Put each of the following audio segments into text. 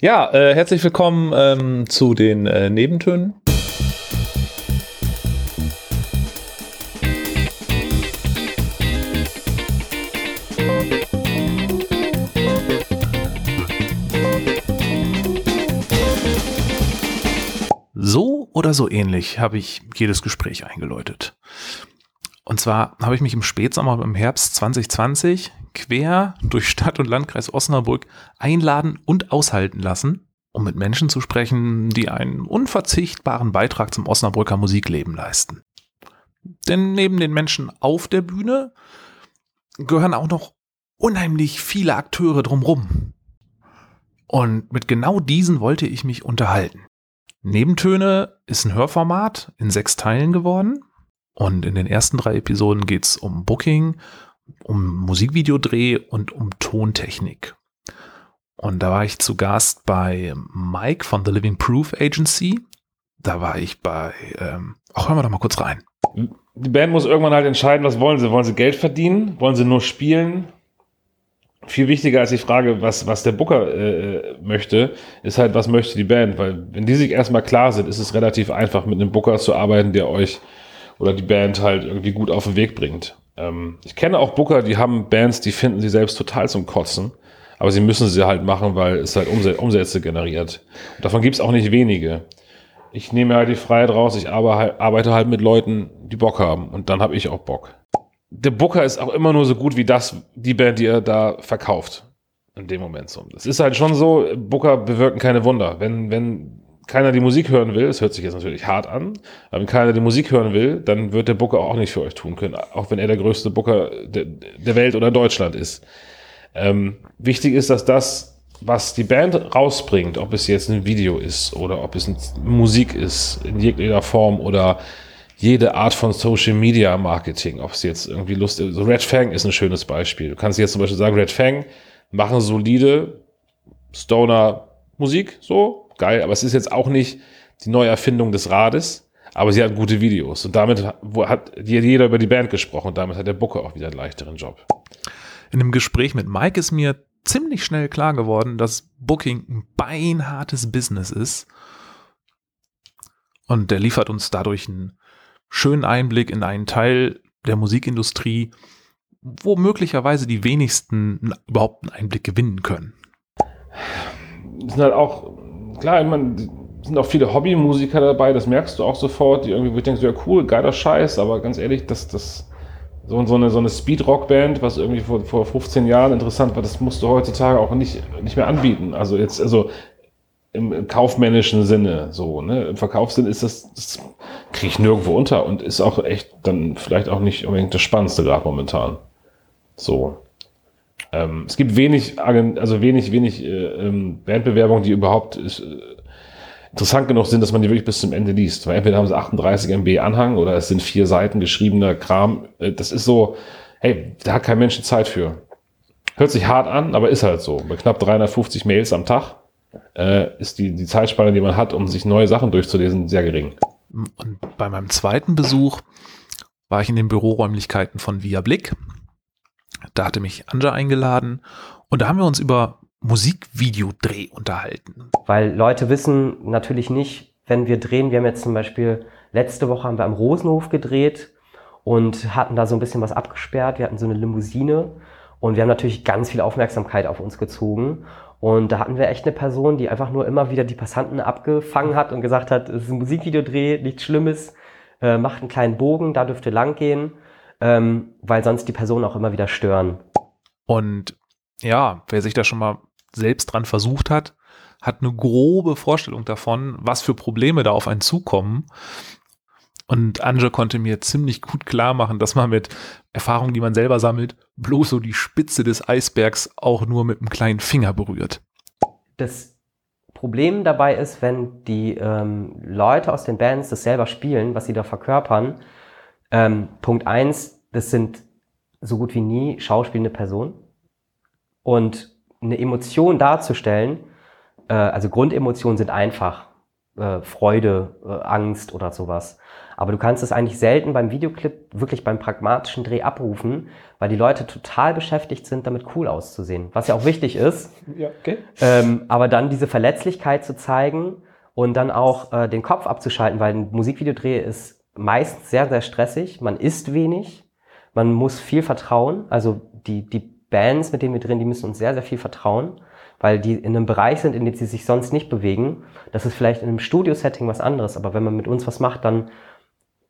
Ja, äh, herzlich willkommen ähm, zu den äh, Nebentönen. So oder so ähnlich habe ich jedes Gespräch eingeläutet. Und zwar habe ich mich im Spätsommer im Herbst 2020 quer durch Stadt und Landkreis Osnabrück einladen und aushalten lassen, um mit Menschen zu sprechen, die einen unverzichtbaren Beitrag zum Osnabrücker Musikleben leisten. Denn neben den Menschen auf der Bühne gehören auch noch unheimlich viele Akteure drumrum. Und mit genau diesen wollte ich mich unterhalten. Nebentöne ist ein Hörformat in sechs Teilen geworden. Und in den ersten drei Episoden geht es um Booking, um Musikvideodreh und um Tontechnik. Und da war ich zu Gast bei Mike von The Living Proof Agency. Da war ich bei, ähm, ach, hören wir doch mal kurz rein. Die Band muss irgendwann halt entscheiden, was wollen sie? Wollen sie Geld verdienen? Wollen sie nur spielen? Viel wichtiger als die Frage, was, was der Booker äh, möchte, ist halt, was möchte die Band? Weil wenn die sich erstmal klar sind, ist es relativ einfach, mit einem Booker zu arbeiten, der euch oder die Band halt irgendwie gut auf den Weg bringt. Ähm, ich kenne auch Booker, die haben Bands, die finden sie selbst total zum Kotzen. Aber sie müssen sie halt machen, weil es halt Umsätze generiert. Und davon gibt es auch nicht wenige. Ich nehme halt die Freiheit raus, ich arbeite halt mit Leuten, die Bock haben. Und dann habe ich auch Bock. Der Booker ist auch immer nur so gut wie das, die Band, die er da verkauft. In dem Moment so. Das ist halt schon so, Booker bewirken keine Wunder. Wenn, wenn keiner die Musik hören will, es hört sich jetzt natürlich hart an, aber wenn keiner die Musik hören will, dann wird der Booker auch nicht für euch tun können, auch wenn er der größte Booker der, der Welt oder Deutschland ist. Ähm, wichtig ist, dass das, was die Band rausbringt, ob es jetzt ein Video ist oder ob es Musik ist, in jeglicher Form oder jede Art von Social Media Marketing, ob es jetzt irgendwie Lust ist. So Red Fang ist ein schönes Beispiel. Du kannst jetzt zum Beispiel sagen, Red Fang machen solide Stoner Musik, so, geil, aber es ist jetzt auch nicht die Neuerfindung des Rades, aber sie hat gute Videos und damit hat jeder über die Band gesprochen und damit hat der Booker auch wieder einen leichteren Job. In einem Gespräch mit Mike ist mir ziemlich schnell klar geworden, dass Booking ein beinhartes Business ist und der liefert uns dadurch einen schönen Einblick in einen Teil der Musikindustrie, wo möglicherweise die wenigsten überhaupt einen Einblick gewinnen können. Das sind halt auch klar, ich meine, sind auch viele Hobbymusiker dabei, das merkst du auch sofort, die irgendwie, wo ich denke, so, ja cool, geiler Scheiß, aber ganz ehrlich, das, das, so, so eine, so eine Speed-Rock-Band, was irgendwie vor, vor 15 Jahren interessant war, das musst du heutzutage auch nicht, nicht mehr anbieten. Also jetzt, also im, im kaufmännischen Sinne, so, ne, im Verkaufssinn ist das, das kriege ich nirgendwo unter und ist auch echt dann vielleicht auch nicht unbedingt das Spannendste gerade momentan. So. Ähm, es gibt wenig, also wenig, wenig äh, ähm, Bandbewerbungen, die überhaupt ist, äh, interessant genug sind, dass man die wirklich bis zum Ende liest. Weil entweder haben sie 38 MB Anhang oder es sind vier Seiten geschriebener Kram. Äh, das ist so, hey, da hat kein Mensch Zeit für. Hört sich hart an, aber ist halt so. Bei knapp 350 Mails am Tag äh, ist die, die Zeitspanne, die man hat, um sich neue Sachen durchzulesen, sehr gering. Und bei meinem zweiten Besuch war ich in den Büroräumlichkeiten von Via Blick da hatte mich Anja eingeladen und da haben wir uns über Musikvideodreh unterhalten. Weil Leute wissen natürlich nicht, wenn wir drehen, wir haben jetzt zum Beispiel, letzte Woche haben wir am Rosenhof gedreht und hatten da so ein bisschen was abgesperrt. Wir hatten so eine Limousine und wir haben natürlich ganz viel Aufmerksamkeit auf uns gezogen. Und da hatten wir echt eine Person, die einfach nur immer wieder die Passanten abgefangen hat und gesagt hat, es ist ein Musikvideodreh, nichts Schlimmes, äh, macht einen kleinen Bogen, da dürfte lang gehen ähm, weil sonst die Personen auch immer wieder stören. Und ja, wer sich da schon mal selbst dran versucht hat, hat eine grobe Vorstellung davon, was für Probleme da auf einen zukommen. Und Anja konnte mir ziemlich gut klar machen, dass man mit Erfahrungen, die man selber sammelt, bloß so die Spitze des Eisbergs auch nur mit einem kleinen Finger berührt. Das Problem dabei ist, wenn die ähm, Leute aus den Bands das selber spielen, was sie da verkörpern, ähm, Punkt eins, das sind so gut wie nie schauspielende Personen. Und eine Emotion darzustellen, äh, also Grundemotionen sind einfach äh, Freude, äh, Angst oder sowas. Aber du kannst es eigentlich selten beim Videoclip wirklich beim pragmatischen Dreh abrufen, weil die Leute total beschäftigt sind, damit cool auszusehen, was ja auch wichtig ist. Ja, okay. Ähm, aber dann diese Verletzlichkeit zu zeigen und dann auch äh, den Kopf abzuschalten, weil ein Musikvideodreh ist meistens sehr, sehr stressig. Man isst wenig, man muss viel vertrauen. Also die, die Bands, mit denen wir drehen, die müssen uns sehr, sehr viel vertrauen, weil die in einem Bereich sind, in dem sie sich sonst nicht bewegen. Das ist vielleicht in einem Studio-Setting was anderes, aber wenn man mit uns was macht, dann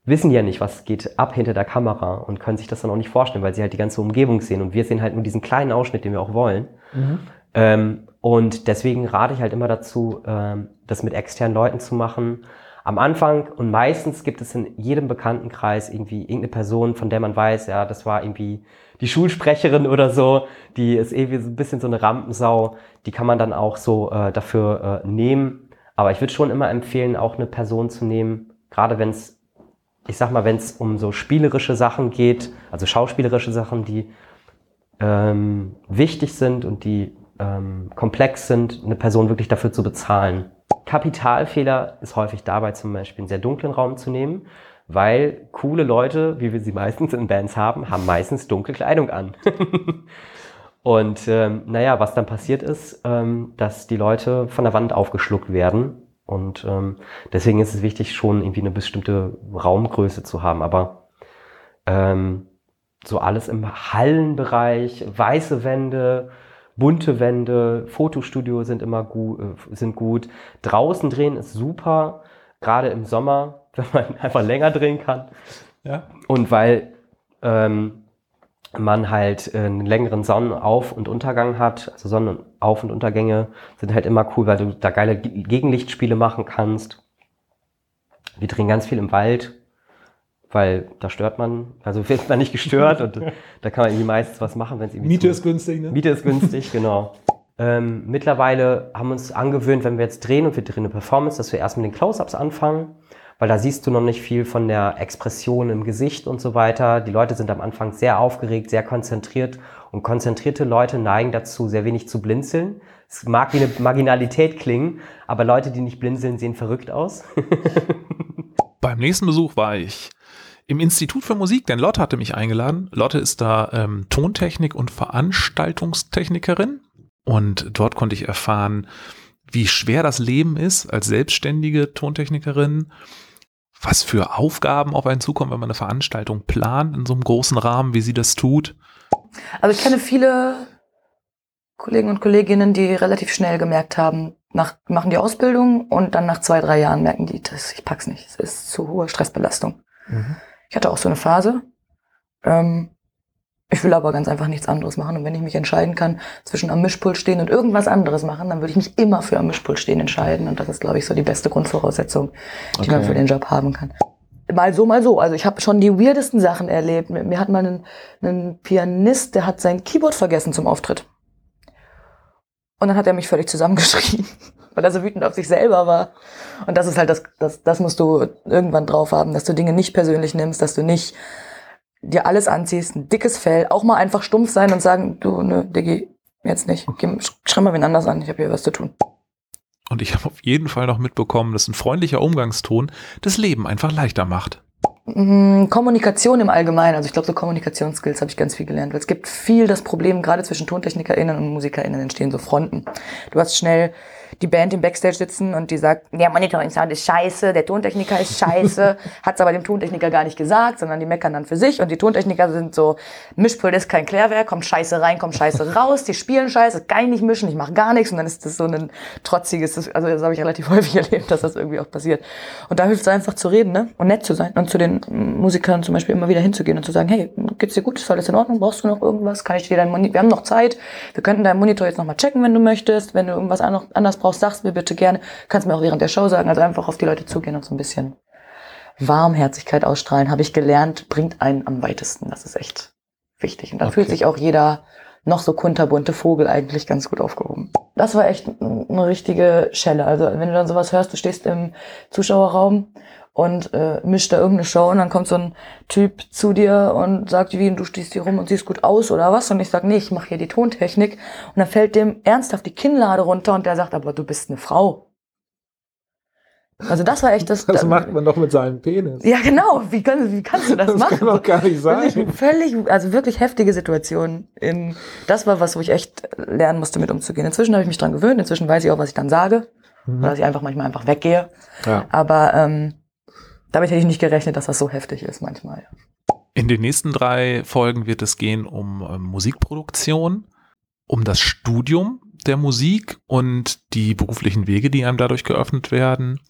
wissen die ja nicht, was geht ab hinter der Kamera und können sich das dann auch nicht vorstellen, weil sie halt die ganze Umgebung sehen und wir sehen halt nur diesen kleinen Ausschnitt, den wir auch wollen. Mhm. Ähm, und deswegen rate ich halt immer dazu, ähm, das mit externen Leuten zu machen. Am Anfang und meistens gibt es in jedem Bekanntenkreis irgendwie irgendeine Person, von der man weiß, ja, das war irgendwie die Schulsprecherin oder so, die ist irgendwie so ein bisschen so eine Rampensau, die kann man dann auch so äh, dafür äh, nehmen. Aber ich würde schon immer empfehlen, auch eine Person zu nehmen, gerade wenn es ich sag mal, wenn es um so spielerische Sachen geht, also schauspielerische Sachen, die ähm, wichtig sind und die ähm, komplex sind, eine Person wirklich dafür zu bezahlen. Kapitalfehler ist häufig dabei, zum Beispiel einen sehr dunklen Raum zu nehmen, weil coole Leute, wie wir sie meistens in Bands haben, haben meistens dunkle Kleidung an. und ähm, naja, was dann passiert ist, ähm, dass die Leute von der Wand aufgeschluckt werden und ähm, deswegen ist es wichtig, schon irgendwie eine bestimmte Raumgröße zu haben. Aber ähm, so alles im Hallenbereich, weiße Wände, bunte Wände, Fotostudio sind immer gut, äh, sind gut. Draußen drehen ist super, gerade im Sommer, wenn man einfach länger drehen kann. Ja. Und weil ähm, man halt äh, einen längeren Sonnenauf- und Untergang hat. Also Sonnenauf- und Untergänge sind halt immer cool, weil du da geile Gegenlichtspiele machen kannst. Wir drehen ganz viel im Wald, weil da stört man, also wird man nicht gestört und da kann man irgendwie meistens was machen, wenn es irgendwie. Miete ist günstig, ne? Miete ist günstig, genau. Ähm, mittlerweile haben wir uns angewöhnt, wenn wir jetzt drehen und wir drehen eine Performance, dass wir erst mit den Close-Ups anfangen weil da siehst du noch nicht viel von der Expression im Gesicht und so weiter. Die Leute sind am Anfang sehr aufgeregt, sehr konzentriert und konzentrierte Leute neigen dazu, sehr wenig zu blinzeln. Es mag wie eine Marginalität klingen, aber Leute, die nicht blinzeln, sehen verrückt aus. Beim nächsten Besuch war ich im Institut für Musik, denn Lotte hatte mich eingeladen. Lotte ist da ähm, Tontechnik- und Veranstaltungstechnikerin und dort konnte ich erfahren, wie schwer das Leben ist als selbstständige Tontechnikerin, was für Aufgaben auf einen zukommen, wenn man eine Veranstaltung plant in so einem großen Rahmen, wie sie das tut? Also ich kenne viele Kollegen und Kolleginnen, die relativ schnell gemerkt haben, nach, machen die Ausbildung und dann nach zwei, drei Jahren merken die, das, ich pack's nicht, es ist zu hohe Stressbelastung. Mhm. Ich hatte auch so eine Phase. Ähm, ich will aber ganz einfach nichts anderes machen. Und wenn ich mich entscheiden kann zwischen am Mischpult stehen und irgendwas anderes machen, dann würde ich mich immer für am Mischpult stehen entscheiden. Und das ist, glaube ich, so die beste Grundvoraussetzung, die okay. man für den Job haben kann. Mal so, mal so. Also ich habe schon die weirdesten Sachen erlebt. Mir hat mal ein, ein Pianist, der hat sein Keyboard vergessen zum Auftritt. Und dann hat er mich völlig zusammengeschrien, weil er so wütend auf sich selber war. Und das ist halt das, das, das musst du irgendwann drauf haben, dass du Dinge nicht persönlich nimmst, dass du nicht dir alles anziehst, ein dickes Fell, auch mal einfach stumpf sein und sagen, du, ne, Diggi, jetzt nicht. Geh, schreib mal wen anders an, ich habe hier was zu tun. Und ich habe auf jeden Fall noch mitbekommen, dass ein freundlicher Umgangston das Leben einfach leichter macht. Mm, Kommunikation im Allgemeinen, also ich glaube, so Kommunikationsskills habe ich ganz viel gelernt. Weil es gibt viel das Problem, gerade zwischen TontechnikerInnen und MusikerInnen entstehen so Fronten. Du hast schnell die Band im Backstage sitzen und die sagt, der Monitoring-Sound ist scheiße, der Tontechniker ist scheiße, hat es aber dem Tontechniker gar nicht gesagt, sondern die meckern dann für sich und die Tontechniker sind so, Mischpult ist kein Klärwerk, kommt scheiße rein, kommt scheiße raus, die spielen scheiße, kann ich nicht mischen, ich mache gar nichts. Und dann ist das so ein trotziges, also das habe ich relativ häufig erlebt, dass das irgendwie auch passiert. Und da hilft es einfach zu reden ne? und nett zu sein und zu den Musikern zum Beispiel immer wieder hinzugehen und zu sagen, hey, geht's dir gut, ist alles in Ordnung, brauchst du noch irgendwas, kann ich dir dein Monitor, wir haben noch Zeit, wir könnten deinen Monitor jetzt nochmal checken, wenn du möchtest, wenn du irgendwas anders brauchst, brauchst, sag's mir bitte gerne. Kannst mir auch während der Show sagen. Also einfach auf die Leute zugehen und so ein bisschen Warmherzigkeit ausstrahlen, habe ich gelernt, bringt einen am weitesten. Das ist echt wichtig. Und da okay. fühlt sich auch jeder noch so kunterbunte Vogel eigentlich ganz gut aufgehoben. Das war echt eine richtige Schelle. Also wenn du dann sowas hörst, du stehst im Zuschauerraum und äh, mischt da irgendeine Show und dann kommt so ein Typ zu dir und sagt, wie, du stehst hier rum und siehst gut aus oder was? Und ich sag, nee, ich mache hier die Tontechnik. Und dann fällt dem ernsthaft die Kinnlade runter und der sagt, aber du bist eine Frau. Also das war echt das. Das macht man doch mit seinem Penis. Ja, genau. Wie, kann, wie kannst du das, Das machen? kann doch gar nicht sein. Wirklich, völlig, also wirklich heftige Situation. In, das war was, wo ich echt lernen musste, mit umzugehen. Inzwischen habe ich mich dran gewöhnt. Inzwischen weiß ich auch, was ich dann sage. Oder dass ich einfach manchmal einfach weggehe. Ja. Aber ähm, damit hätte ich nicht gerechnet, dass das so heftig ist manchmal. In den nächsten drei Folgen wird es gehen um ähm, Musikproduktion, um das Studium der Musik und die beruflichen Wege, die einem dadurch geöffnet werden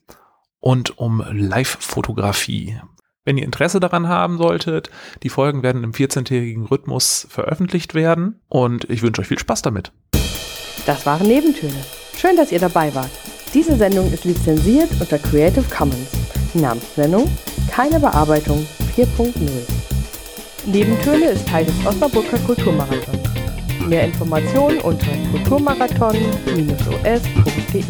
und um Live-Fotografie. Wenn ihr Interesse daran haben solltet, die Folgen werden im 14-tägigen Rhythmus veröffentlicht werden und ich wünsche euch viel Spaß damit. Das waren Nebentöne. Schön, dass ihr dabei wart. Diese Sendung ist lizenziert unter Creative Commons. Namensnennung keine Bearbeitung 4.0. Nebentöne ist Teil des Osnabrücker Kulturmarathons. Mehr Informationen unter kulturmarathon-os.de.